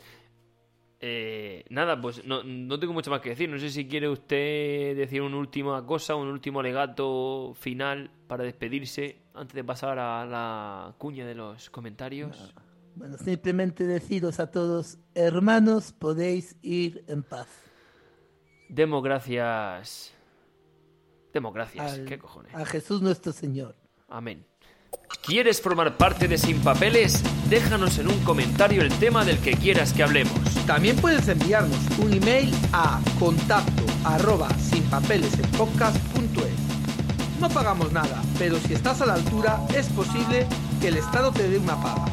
Speaker 1: Eh, nada, pues no, no, tengo mucho más que decir. No sé si quiere usted decir una última cosa, un último alegato final para despedirse antes de pasar a la cuña de los comentarios.
Speaker 2: Bueno, simplemente deciros a todos, hermanos, podéis ir en paz.
Speaker 1: Demos gracias. Demos gracias. ¿Qué cojones?
Speaker 2: A Jesús nuestro Señor.
Speaker 1: Amén. ¿Quieres formar parte de Sin Papeles? Déjanos en un comentario el tema del que quieras que hablemos.
Speaker 2: También puedes enviarnos un email a contacto arroba No pagamos nada, pero si estás a la altura, es posible que el Estado te dé una paga.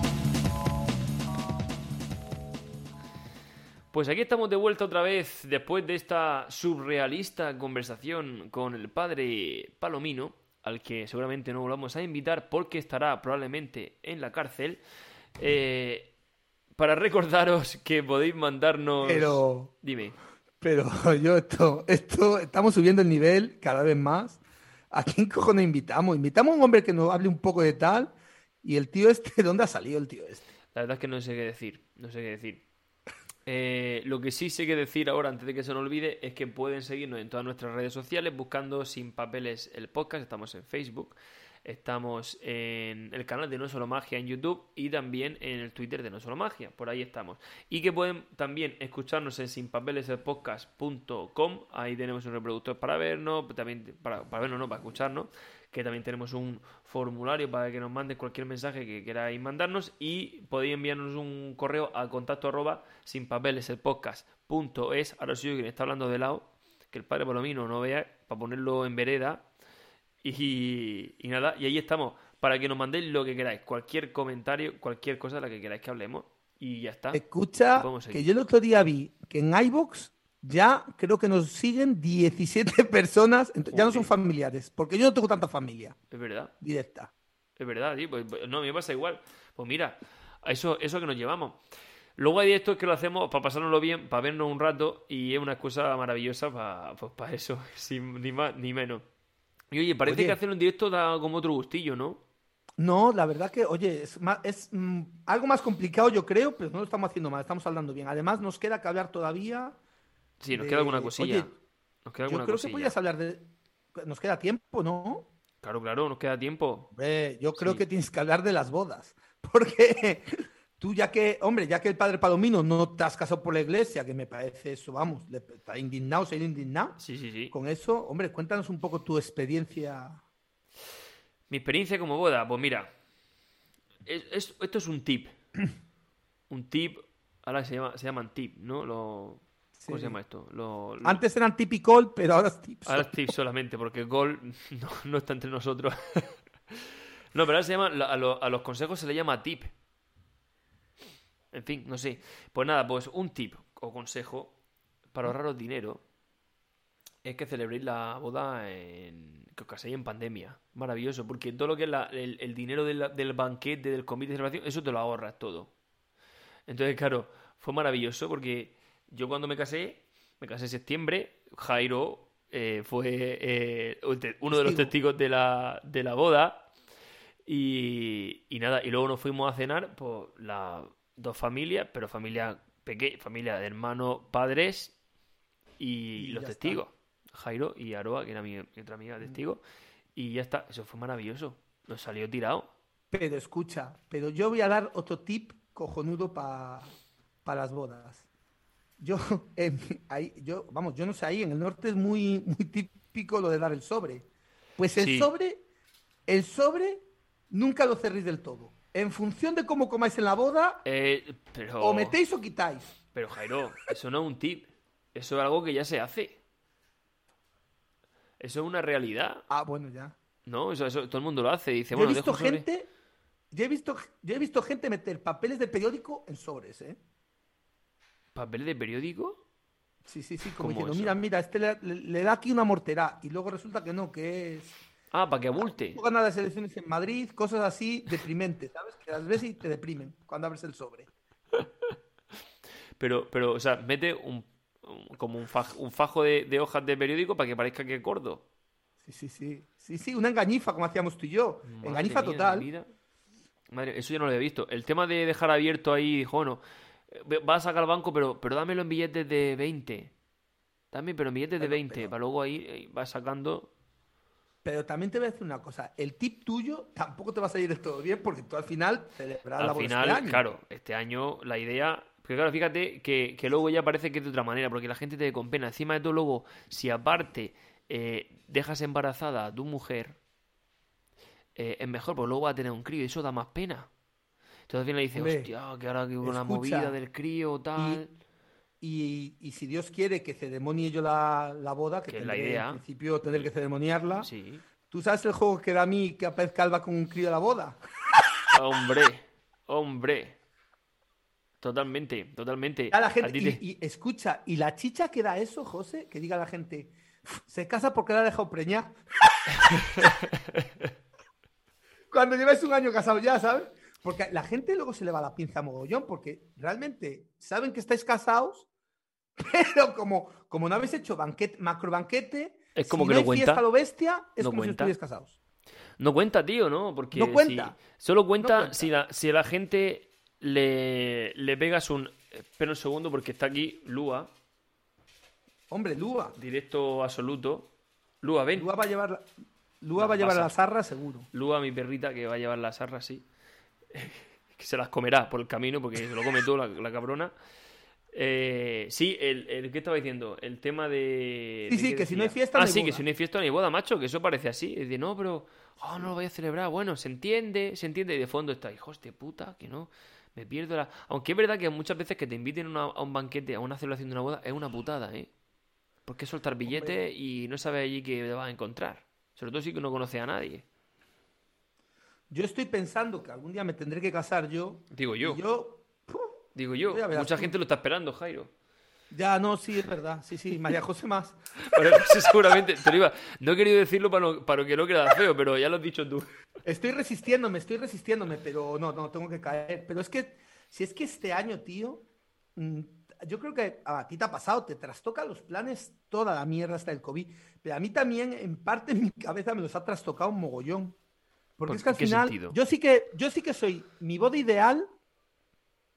Speaker 1: Pues aquí estamos de vuelta otra vez después de esta surrealista conversación con el padre Palomino, al que seguramente no volvamos a invitar porque estará probablemente en la cárcel. Eh, para recordaros que podéis mandarnos.
Speaker 2: Pero.
Speaker 1: Dime.
Speaker 2: Pero yo esto, esto, estamos subiendo el nivel cada vez más. ¿A quién cojones invitamos? Invitamos a un hombre que nos hable un poco de tal. Y el tío este, ¿dónde ha salido el tío este?
Speaker 1: La verdad es que no sé qué decir. No sé qué decir. Eh, lo que sí sé que decir ahora, antes de que se nos olvide, es que pueden seguirnos en todas nuestras redes sociales buscando Sin Papeles el podcast. Estamos en Facebook, estamos en el canal de No Solo Magia en YouTube y también en el Twitter de No Solo Magia. Por ahí estamos. Y que pueden también escucharnos en sinpapeleselpodcast.com. Ahí tenemos un reproductor para vernos, también para, para vernos, no, para escucharnos que también tenemos un formulario para que nos manden cualquier mensaje que queráis mandarnos y podéis enviarnos un correo a contacto arroba sin papeles el podcast punto es. Ahora soy yo quien está hablando de lado, que el padre Palomino no vea, para ponerlo en vereda. Y, y nada, y ahí estamos, para que nos mandéis lo que queráis, cualquier comentario, cualquier cosa de la que queráis que hablemos. Y ya está.
Speaker 2: Escucha, que yo el otro día vi que en iBox ya creo que nos siguen 17 personas, ya no son familiares, porque yo no tengo tanta familia.
Speaker 1: Es verdad.
Speaker 2: Directa.
Speaker 1: Es verdad, sí, pues, pues, no, a mí me pasa igual. Pues mira, eso, eso que nos llevamos. Luego hay esto que lo hacemos para pasárnoslo bien, para vernos un rato, y es una excusa maravillosa para, pues, para eso, sin, ni más ni menos. Y oye, parece que hacer un directo da como otro gustillo, ¿no?
Speaker 2: No, la verdad que, oye, es, es mm, algo más complicado, yo creo, pero no lo estamos haciendo mal, estamos hablando bien. Además, nos queda que hablar todavía
Speaker 1: Sí, nos queda alguna cosilla. nos queda
Speaker 2: yo creo que podías hablar de. Nos queda tiempo, ¿no?
Speaker 1: Claro, claro, nos queda tiempo.
Speaker 2: yo creo que tienes que hablar de las bodas. Porque tú, ya que, hombre, ya que el padre Palomino no te has casado por la iglesia, que me parece eso, vamos, está indignado, se indignado.
Speaker 1: Sí, sí, sí.
Speaker 2: Con eso, hombre, cuéntanos un poco tu experiencia.
Speaker 1: Mi experiencia como boda, pues mira, esto es un tip. un tip, ahora se, llama, se llaman tip, ¿no? ¿Cómo se llama esto?
Speaker 2: Antes eran tip y pero ahora es tip.
Speaker 1: Ahora es tip solamente, porque gol no, está entre nosotros. no, pero ahora se llama, a, a, los consejos se le llama tip. En fin, no sé. Pues nada, pues un tip o consejo para ahorraros dinero es que celebréis la boda en, que os caséis en pandemia. Maravilloso, porque todo lo que es el, dinero del, del banquete, del comité de celebración, eso te lo ahorras todo. Entonces, claro, fue maravilloso porque yo cuando me casé, me casé en septiembre, Jairo eh, fue eh, uno de los testigos de la, de la boda. Y, y, nada, y luego nos fuimos a cenar por pues, las dos familias, pero familia pequeña, familia de hermanos, padres y, los testigos. Jairo y Aroa, que era mi, otra amiga testigo. Y ya está, eso fue maravilloso. Nos salió tirado.
Speaker 2: Pero escucha, pero yo voy a dar otro tip cojonudo para las bodas. Yo, ahí, yo, vamos, yo no sé, ahí en el norte es muy, muy típico lo de dar el sobre. Pues el sobre, el sobre nunca lo cerréis del todo. En función de cómo comáis en la boda,
Speaker 1: eh, pero...
Speaker 2: o metéis o quitáis.
Speaker 1: Pero Jairo, eso no es un tip. Eso es algo que ya se hace. Eso es una realidad.
Speaker 2: Ah, bueno, ya.
Speaker 1: No, eso, todo el mundo lo hace. Dice,
Speaker 2: yo
Speaker 1: bueno,
Speaker 2: he visto gente, yo he visto, yo he visto gente meter papeles de periódico en sobres, ¿eh?
Speaker 1: ¿Papeles de periódico?
Speaker 2: Sí, sí, sí, como diciendo, mira, mira, este le, da aquí una mortera y luego resulta que no, que es...
Speaker 1: Ah, para que abulte.
Speaker 2: Gana las elecciones en Madrid, cosas así deprimentes, ¿sabes? Que las ves y te deprimen cuando abres el sobre.
Speaker 1: pero, pero, o sea, mete un, como un, fajo de, hojas de periódico para que parezca que es gordo.
Speaker 2: Sí, sí, sí. Sí, sí, una engañifa, como hacíamos tú y yo. engañifa total.
Speaker 1: Madre, eso yo no lo he visto. El tema de dejar abierto ahí, dijo, bueno, eh, va a sacar el banco, pero, pero dámelo en billetes de 20. Dame, pero en billetes de 20, para luego ahí, va sacando.
Speaker 2: Pero también te voy a decir una cosa, el tip tuyo tampoco te va a salir de todo bien porque tú al final celebras la final, este año.
Speaker 1: claro, este año la idea porque claro, fíjate que, que, luego ya parece que es de otra manera, porque la gente te con pena. Encima de todo, luego, si aparte eh, dejas embarazada a tu mujer, eh, es mejor, porque luego va a tener un crío y eso da más pena. Entonces al final dice, hostia, que ahora que una movida del crío, tal.
Speaker 2: Y, y, si Dios quiere que ceremonie yo la, la boda, que, es la idea. en principio tener que ceremoniarla, sí. ¿tú sabes el juego que da a mí que aparezca Alba con un crío a la boda?
Speaker 1: Hombre, hombre. Totalmente, totalmente.
Speaker 2: la gente, y, escucha, y la chicha que da eso, José, que diga la gente, se casa porque la ha dejado preñar. Cuando lleváis un año casado ya, ¿sabes? Porque la gente luego se le va la pinza a mogollón, porque realmente saben que estáis casados, pero como, como no habéis hecho banquete, macro banquete,
Speaker 1: es como que no, cuenta.
Speaker 2: fiesta lo bestia, es como si estuvierais casados.
Speaker 1: No cuenta, tío, ¿no? Porque
Speaker 2: no cuenta.
Speaker 1: solo cuenta, Si, la, si la gente le, le pegas un... Espera un segundo porque está aquí Lua.
Speaker 2: Hombre, Lua.
Speaker 1: Directo absoluto. Lua, ven.
Speaker 2: Lua va a llevar, Lua va a llevar la zarra seguro.
Speaker 1: Lua, mi perrita, que va a llevar la zarra, sí. que se las comerá por el camino porque se lo come todo la, cabrona. Eh, sí, el, el ¿qué estaba diciendo? El tema de.
Speaker 2: Sí, sí, que si no hay fiesta.
Speaker 1: Ah,
Speaker 2: no
Speaker 1: sí, que si no hay fiesta no hay boda, macho, que eso parece así. Es de no, pero. Oh, no lo voy a celebrar. Bueno, se entiende, se entiende. Y de fondo está, hijos de puta, que no. Me pierdo la. Aunque es verdad que muchas veces que te inviten a un banquete, a una celebración de una boda, es una putada, ¿eh? Porque soltar billetes y no sabes allí qué vas a encontrar. Sobre todo si que no conoce a nadie.
Speaker 2: Yo estoy pensando que algún día me tendré que casar yo.
Speaker 1: Digo yo.
Speaker 2: yo
Speaker 1: Digo yo. Mucha gente lo está esperando, Jairo.
Speaker 2: Ya, no, sí, es verdad. Sí, sí, María José más.
Speaker 1: seguramente, te iba. No he querido decirlo para, para que no quede feo, pero ya lo has dicho tú.
Speaker 2: Estoy resistiéndome, estoy resistiéndome, pero no, no, tengo que caer. Pero es que, si es que este año, tío, mm, yo creo que a ti te ha pasado, te trastoca los planes toda la mierda hasta el COVID. Pero a mí también, en parte, en mi cabeza me los ha trastocado un mogollón. Porque es que al final, yo sí que, yo sí que soy, mi boda ideal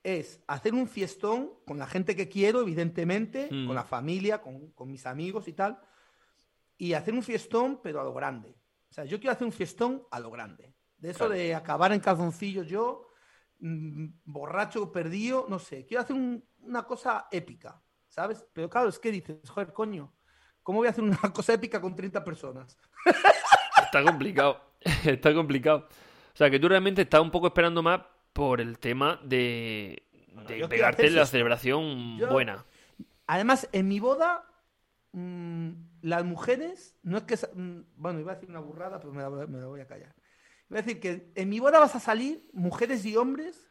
Speaker 2: es hacer un fiestón con la gente que quiero, evidentemente, con la mm. familia, con, mis amigos y tal, y hacer un fiestón, pero a lo grande. O sea, yo quiero hacer un fiestón a lo grande. De eso de acabar en calzoncillos yo, mm, borracho, perdido, no sé. Quiero hacer una cosa épica, ¿sabes? Pero claro, es que dices, joder, coño, ¿cómo voy a hacer una cosa épica con 30 personas?
Speaker 1: Está complicado. está complicado. O sea, que tú realmente estás un poco esperando más por el tema de, pegarte la celebración buena.
Speaker 2: Además, en mi boda, mm, las mujeres, no es que. Mm, bueno, iba a decir una burrada, pero me la, voy a callar. Iba a decir que en mi boda vas a salir mujeres y hombres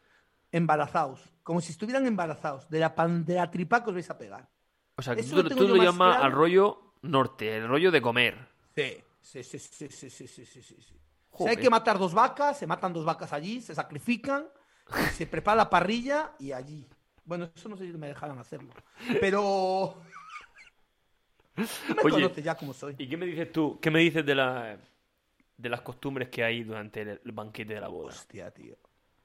Speaker 2: embarazados, como si estuvieran embarazados, de la, de la tripa que os vais a pegar.
Speaker 1: O sea, tú, lo llamas al rollo norte, el rollo de comer.
Speaker 2: Sí. Sí, sí, sí, sí, sí, sí, sí, sí. Si hay que matar dos vacas, se matan dos vacas allí, se sacrifican, se prepara la parrilla y allí. Bueno, eso no sé si me dejaran hacerlo. Pero. me Oye, ya como soy.
Speaker 1: ¿Y qué me dices tú? ¿Qué me dices de, la, de las costumbres que hay durante el banquete de la boda?
Speaker 2: Hostia, tío.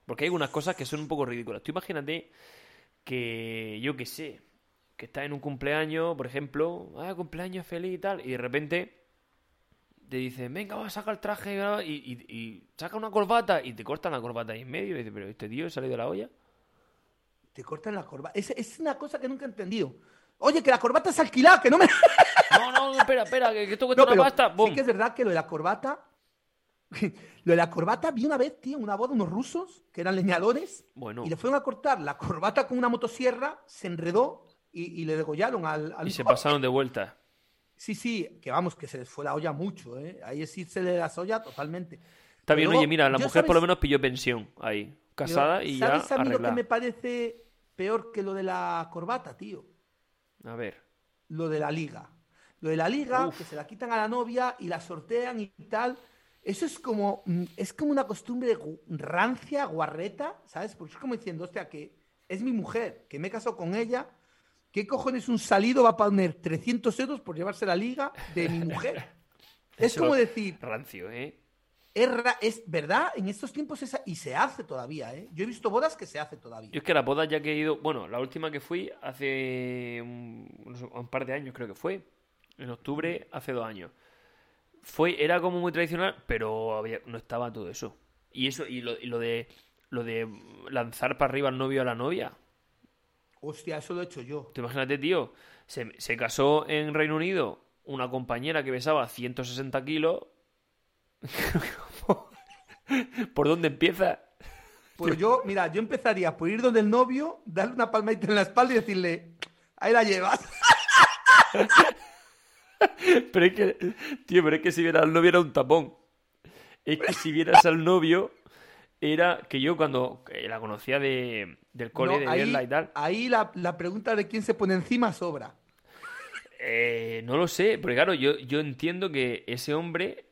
Speaker 1: Porque hay algunas cosas que son un poco ridículas. Tú imagínate que, yo qué sé, que estás en un cumpleaños, por ejemplo, ah, cumpleaños feliz y tal, y de repente te dicen, venga, va, saca el traje y, saca una corbata y te cortan la corbata ahí en medio. Y dices, pero este tío sale de la olla.
Speaker 2: Te cortan la corbata. Es, es una cosa que nunca he entendido. Oye, que la corbata es alquilada, que no me.
Speaker 1: no, no, espera, espera, que, que tengo que una pasta.
Speaker 2: Sí que es verdad que lo de la corbata. lo de la corbata, vi una vez, tío, una boda, unos rusos que eran leñadores.
Speaker 1: Bueno.
Speaker 2: Y le fueron a cortar la corbata con una motosierra, se enredó y, le degollaron al,
Speaker 1: Y se pasaron de vuelta.
Speaker 2: Sí, sí, que vamos, que se les fue la olla mucho, ¿eh? Ahí sí se le la olla totalmente.
Speaker 1: Está bien, oye, mira, la mujer por lo menos pilló pensión ahí, casada y ya
Speaker 2: ¿Sabes a mí lo que me parece peor que lo de la corbata, tío?
Speaker 1: A ver.
Speaker 2: Lo de la liga. Lo de la liga, que se la quitan a la novia y la sortean y tal. Eso es como, mm, es como una costumbre rancia, guarreta, ¿sabes? Porque es como diciendo, hostia, que es mi mujer, que me he casado con ella. ¿Qué cojones un salido va a poner 300 euros por llevarse la liga de mi mujer? es como decir...
Speaker 1: Rancio, ¿eh?
Speaker 2: Es, verdad, en estos tiempos esa, y se hace todavía, ¿eh? Yo he visto bodas que se hace todavía.
Speaker 1: Yo es que la boda ya que he ido, bueno, la última que fui hace un, par de años creo que fue, en octubre, hace dos años. Fue, era como muy tradicional, pero no estaba todo eso. Y eso, y lo, y lo de lo de lanzar para arriba al novio a la novia.
Speaker 2: Hostia, eso lo he hecho yo.
Speaker 1: Te imagínate, tío, se, se casó en Reino Unido una compañera que pesaba 160 kilos ¿Por dónde empieza?
Speaker 2: Pues yo, mira, yo empezaría por ir donde el novio, darle una palmadita en la espalda y decirle, ahí la llevas.
Speaker 1: pero es que, tío, pero es que si vieras al novio era un tapón. Es que si vieras al novio, era que yo cuando la conocía de, del cole, de
Speaker 2: ahí,
Speaker 1: y tal.
Speaker 2: Ahí la, pregunta de quién se pone encima sobra.
Speaker 1: Eh, no lo sé, porque claro, yo, yo entiendo que ese hombre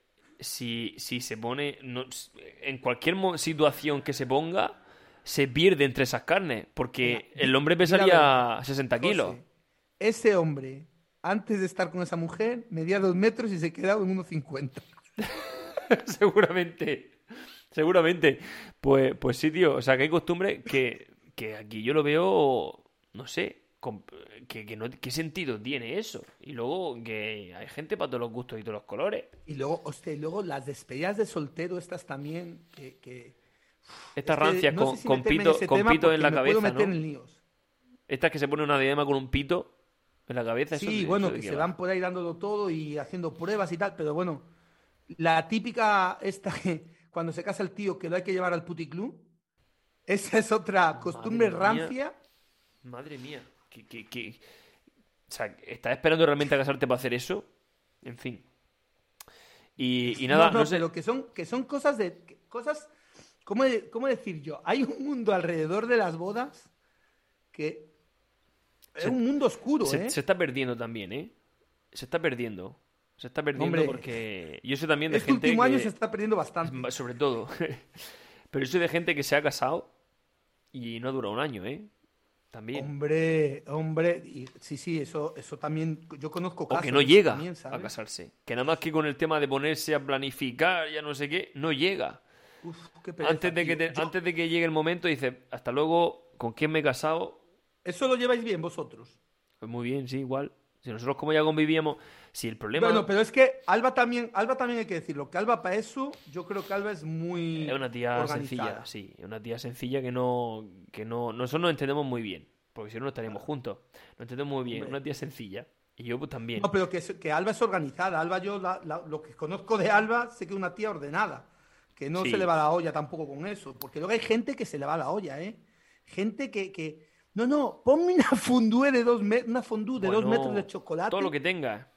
Speaker 1: si, si se pone. en cualquier situación que se ponga, se pierde entre esas carnes. Porque el hombre pesaría 60 kilos.
Speaker 2: ese hombre, antes de estar con esa mujer, medía dos metros y se quedaba en 1,50.
Speaker 1: Seguramente. Seguramente. Pues, pues sí, tío. O sea, que hay costumbre que, que aquí yo lo veo. No sé que, no, ¿Qué sentido tiene eso? Y luego que hay gente para todos los gustos y todos los colores.
Speaker 2: Y luego, hostia, luego las despedidas de soltero, estas también, que...
Speaker 1: Estas rancias con, pito, con pito en la cabeza, meter ¿no? Estas que se pone una diadema con un pito en la cabeza.
Speaker 2: Sí, bueno, que se van por ahí dándolo todo y haciendo pruebas y tal, pero bueno, la típica esta que cuando se casa el tío que lo hay que llevar al puticlub, esa es otra costumbre rancia.
Speaker 1: Madre mía que, o sea, ¿estás esperando realmente a casarte para hacer eso? En fin. Y, nada,
Speaker 2: no, sé. Pero que son, que son cosas de. cosas. ¿cómo, ¿Cómo decir yo? Hay un mundo alrededor de las bodas que. Es un mundo oscuro,
Speaker 1: se,
Speaker 2: ¿eh?
Speaker 1: Se está perdiendo también, ¿eh? Se está perdiendo. Se está perdiendo porque. Yo sé también de este gente.
Speaker 2: último año se está perdiendo bastante.
Speaker 1: Sobre todo. Pero yo soy de gente que se ha casado y no ha durado un año, ¿eh? También.
Speaker 2: Hombre, hombre, sí, sí, eso, eso también, yo conozco
Speaker 1: casos. O que no llega a casarse. Que nada más que con el tema de ponerse a planificar, ya no sé qué, no llega. Uf, qué antes, de que antes de que llegue el momento, dice, hasta luego, ¿con quién me he casado?
Speaker 2: ¿Eso lo lleváis bien vosotros?
Speaker 1: Pues muy bien, sí, igual. Si nosotros como ya convivíamos, si el problema...
Speaker 2: Bueno, pero es que Alba también, Alba también hay que decirlo, que Alba para eso, yo creo que Alba es muy
Speaker 1: Es una tía sencilla, sí, es una tía sencilla que no, que no, nosotros nos entendemos muy bien, porque si no no estaríamos juntos. Nos entendemos muy bien, una tía sencilla. Y yo pues también.
Speaker 2: No, pero que, que Alba es organizada. Alba, yo lo que conozco de Alba, sé que es una tía ordenada. Que no se le va la olla tampoco con eso. Porque luego hay gente que se le va la olla, ¿eh? Gente que, que no, no, ponme una fondue de dos, una fondue de dos metros de chocolate.
Speaker 1: Todo lo que tenga.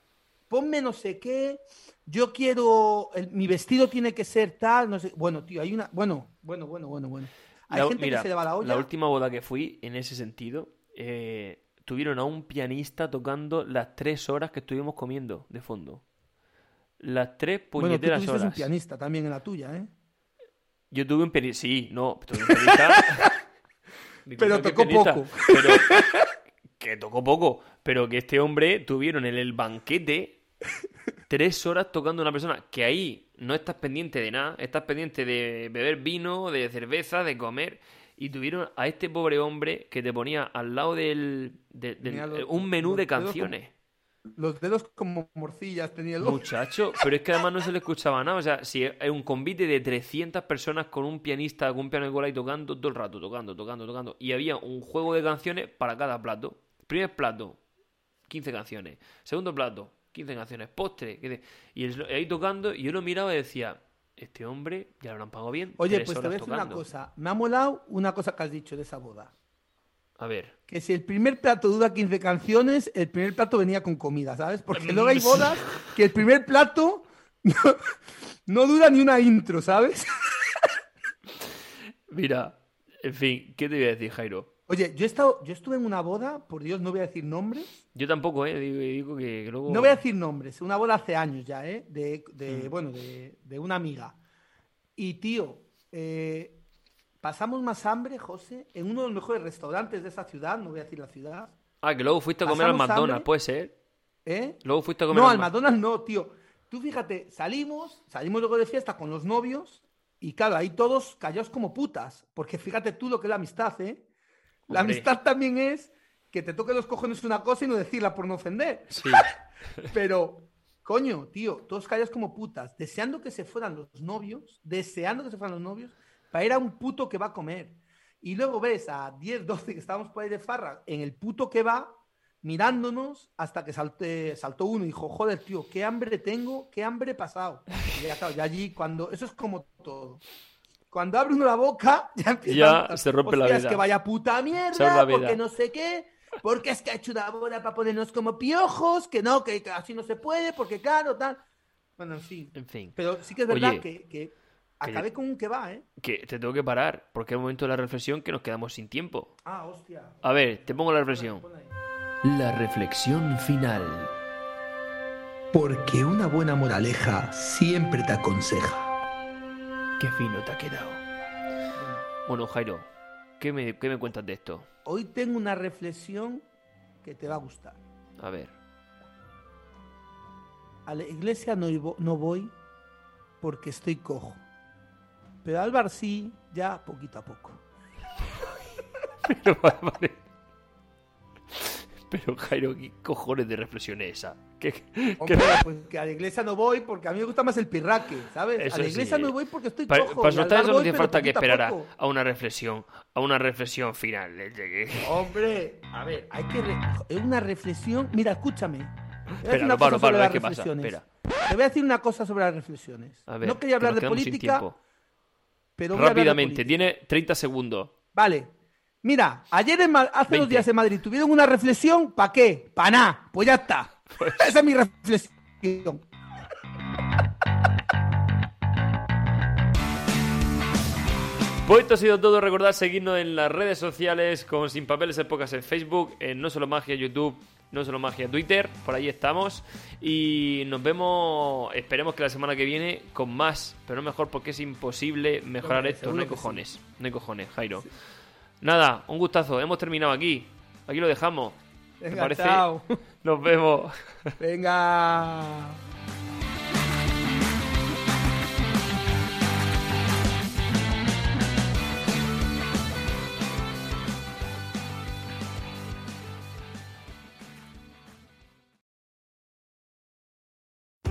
Speaker 2: Ponme no sé qué. Yo quiero. mi vestido tiene que ser tal. No sé. Bueno, tío, hay una. Bueno, bueno, bueno, bueno, bueno. Hay
Speaker 1: la,
Speaker 2: gente que se le va la olla.
Speaker 1: La última boda que fui, en ese sentido, eh, tuvieron a un pianista tocando las tres horas que estuvimos comiendo de fondo. Las tres puñeteras bueno, tú horas. un
Speaker 2: pianista también en la tuya, ¿eh?
Speaker 1: Yo tuve un pianista. Sí, no, tuve un pianista.
Speaker 2: pero tocó poco.
Speaker 1: que tocó poco, pero que este hombre tuvieron en el banquete tres horas tocando a una persona que ahí no estás pendiente de nada, estás pendiente de beber vino, de cerveza, de comer. Y tuvieron a este pobre hombre que te ponía al lado del, un menú de canciones.
Speaker 2: Los dedos como morcillas tenía el
Speaker 1: Muchacho, pero es que además no se le escuchaba nada. O sea, si hay un convite de 300 personas con un pianista con un piano de cola y tocando todo el rato, tocando, tocando, tocando. Y había un juego de canciones para cada plato. Primer plato, 15 canciones. Segundo plato, 15 canciones. Postre. Y ahí tocando, y yo lo miraba y decía, este hombre ya lo han pagado bien.
Speaker 2: Oye, pues te voy a decir una cosa. Me ha molado una cosa que has dicho de esa boda.
Speaker 1: A ver.
Speaker 2: Que si el primer plato dura 15 canciones, el primer plato venía con comida, ¿sabes? Porque luego hay bodas que el primer plato no, dura ni una intro, ¿sabes?
Speaker 1: Mira, en fin, ¿qué te voy a decir, Jairo?
Speaker 2: Oye, yo he estado, yo estuve en una boda, por Dios, no voy a decir nombres.
Speaker 1: Yo tampoco, ¿eh? Digo, que luego...
Speaker 2: No voy a decir nombres, una boda hace años ya, ¿eh? De, de mm. bueno, de, de, una amiga. Y, tío, eh, pasamos más hambre, José, en uno de los mejores restaurantes de esa ciudad, no voy a decir la ciudad.
Speaker 1: Ah, que luego fuiste a comer al McDonald's, ¿puede ser?
Speaker 2: ¿Eh?
Speaker 1: Luego fuiste a comer
Speaker 2: No, al McDonald's no, tío. Tú fíjate, salimos, salimos luego de fiesta con los novios y claro, ahí todos callados como putas. Porque fíjate tú lo que es la amistad, ¿eh? La amistad también es que te toque los cojones una cosa y no decirla por no ofender.
Speaker 1: Sí.
Speaker 2: Pero, coño, tío, todos callados como putas, deseando que se fueran los novios, deseando que se fueran los novios, para ir a un puto que va a comer. Y luego ves a 10, 12 que estábamos por ahí de farra en el puto que va, mirándonos hasta que salte, saltó uno y dijo, joder, tío, qué hambre tengo, qué hambre he pasado. Y ya, claro, ya allí, cuando, eso es como todo. Cuando abre uno la boca, ya empieza.
Speaker 1: Ya se rompe la vida. Es
Speaker 2: que vaya puta mierda, porque no sé qué, porque es que ha hecho una boda para ponernos como piojos, que no, que, así no se puede, porque claro, tal. Bueno, en fin.
Speaker 1: En fin.
Speaker 2: Pero sí que es verdad que, que acabé con un que va, ¿eh?
Speaker 1: Que te tengo que parar, porque es el momento de la reflexión que nos quedamos sin tiempo.
Speaker 2: Ah, hostia.
Speaker 1: A ver, te pongo la reflexión. La reflexión final.
Speaker 2: Porque una buena moraleja siempre te aconseja.
Speaker 1: Qué fino te ha quedado. Bueno, Jairo, ¿qué me, cuentas de esto?
Speaker 2: Hoy tengo una reflexión que te va a gustar.
Speaker 1: A ver.
Speaker 2: A la iglesia no, no voy porque estoy cojo. Pero al bar sí, ya poquito a poco.
Speaker 1: Pero, Jairo, ¿qué cojones de reflexión es esa?
Speaker 2: Hombre, pues que a la iglesia no voy porque a mí me gusta más el pirraque, ¿sabes? a la iglesia no voy porque estoy cojo.
Speaker 1: Para soltar eso no hace falta que esperar a, una reflexión, a una reflexión final.
Speaker 2: Hombre, a ver, hay que... Es una reflexión... Mira, escúchame.
Speaker 1: Espera, no paro, paro, ¿qué pasa? Espera.
Speaker 2: Te voy a decir una cosa sobre las reflexiones. no quería hablar de política, pero
Speaker 1: Rápidamente, tiene 30 segundos.
Speaker 2: Vale, Mira, ayer hace dos días en Madrid tuvieron una reflexión, ¿para qué? Para nada, pues ya está. Pues Esa es mi reflexión.
Speaker 1: Pues esto ha sido todo. Recordad seguirnos en las redes sociales con Sin Papeles Épocas en Facebook, en No Solo Magia YouTube, No Solo Magia Twitter. Por ahí estamos. Y nos vemos, esperemos que la semana que viene, con más. Pero no mejor porque es imposible mejorar esto. No hay cojones. No hay cojones, Jairo. Nada, un gustazo. Hemos terminado aquí. Aquí lo dejamos.
Speaker 2: Venga, parece? Chao.
Speaker 1: Nos vemos.
Speaker 2: Venga.